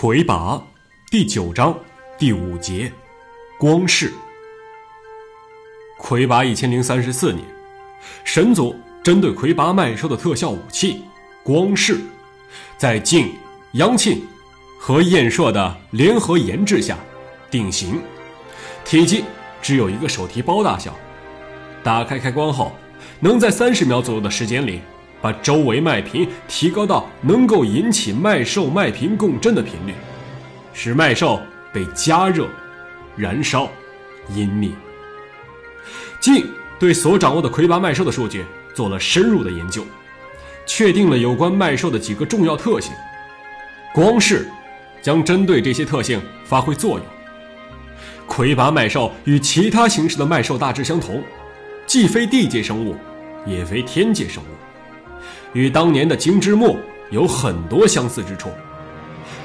魁拔第九章第五节，光世。魁拔一千零三十四年，神族针对魁拔麦兽的特效武器光世，在晋、阳庆和燕硕的联合研制下定型，体积只有一个手提包大小。打开开关后，能在三十秒左右的时间里。把周围麦频提高到能够引起麦兽麦频共振的频率，使麦兽被加热、燃烧、湮灭。晋对所掌握的魁拔麦兽的数据做了深入的研究，确定了有关麦兽的几个重要特性。光是将针对这些特性发挥作用。魁拔麦兽与其他形式的麦兽大致相同，既非地界生物，也非天界生物。与当年的金之木有很多相似之处，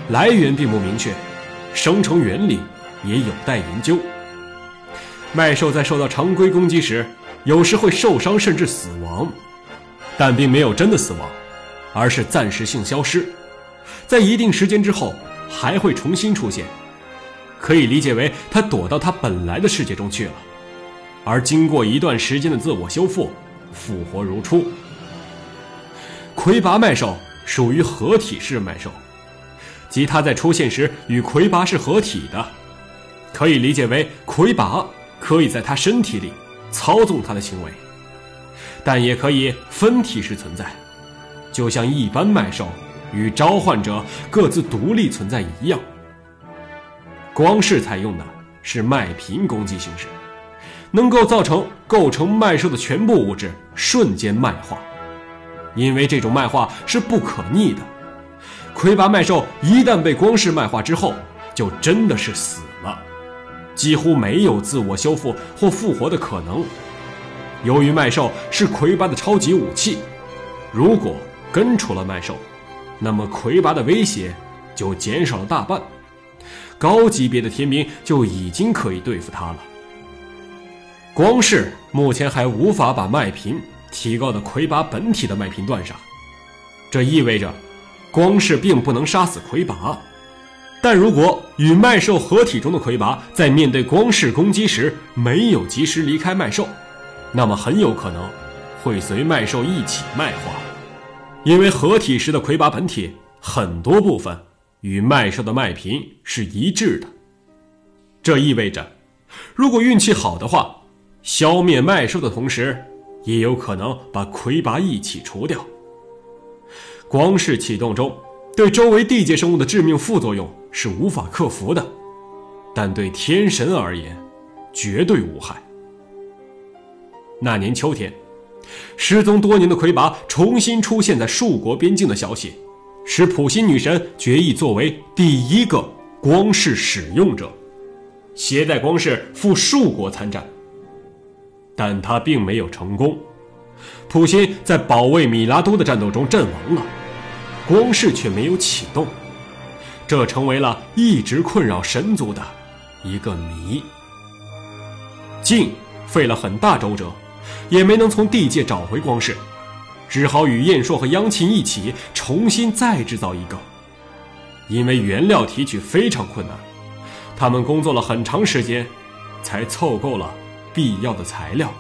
来源并不明确，生成原理也有待研究。麦兽在受到常规攻击时，有时会受伤甚至死亡，但并没有真的死亡，而是暂时性消失，在一定时间之后还会重新出现，可以理解为它躲到它本来的世界中去了，而经过一段时间的自我修复，复活如初。魁拔麦兽属于合体式麦兽，即它在出现时与魁拔是合体的，可以理解为魁拔可以在它身体里操纵它的行为，但也可以分体式存在，就像一般麦兽与召唤者各自独立存在一样。光是采用的是麦频攻击形式，能够造成构成麦兽的全部物质瞬间麦化。因为这种麦化是不可逆的，魁拔麦兽一旦被光世麦化之后，就真的是死了，几乎没有自我修复或复活的可能。由于麦兽是魁拔的超级武器，如果根除了麦兽，那么魁拔的威胁就减少了大半，高级别的天兵就已经可以对付他了。光是目前还无法把麦频。提高的魁拔本体的麦频段上，这意味着光是并不能杀死魁拔，但如果与麦兽合体中的魁拔在面对光势攻击时没有及时离开麦兽，那么很有可能会随麦兽一起麦化，因为合体时的魁拔本体很多部分与麦兽的麦频是一致的，这意味着如果运气好的话，消灭麦兽的同时。也有可能把魁拔一起除掉。光是启动中，对周围地界生物的致命副作用是无法克服的，但对天神而言，绝对无害。那年秋天，失踪多年的魁拔重新出现在树国边境的消息，使普心女神决意作为第一个光世使用者，携带光世赴树国参战。但他并没有成功，普辛在保卫米拉都的战斗中阵亡了，光世却没有启动，这成为了一直困扰神族的一个谜。晋费了很大周折，也没能从地界找回光世，只好与燕硕和央庆一起重新再制造一个，因为原料提取非常困难，他们工作了很长时间，才凑够了。必要的材料。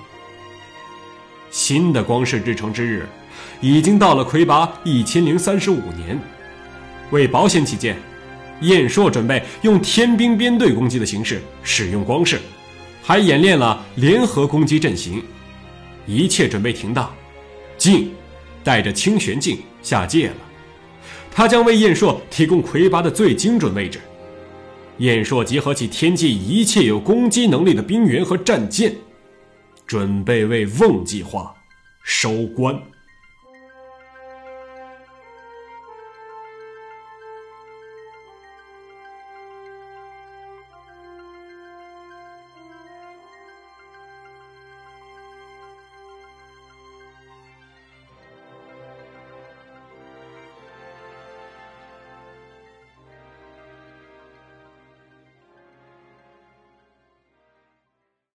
新的光世制成之日，已经到了魁拔一千零三十五年。为保险起见，燕硕准备用天兵编队攻击的形式使用光世，还演练了联合攻击阵型。一切准备停当，镜带着清玄镜下界了。他将为燕硕提供魁拔的最精准位置。燕硕集合起天界一切有攻击能力的兵员和战舰，准备为瓮计划收官。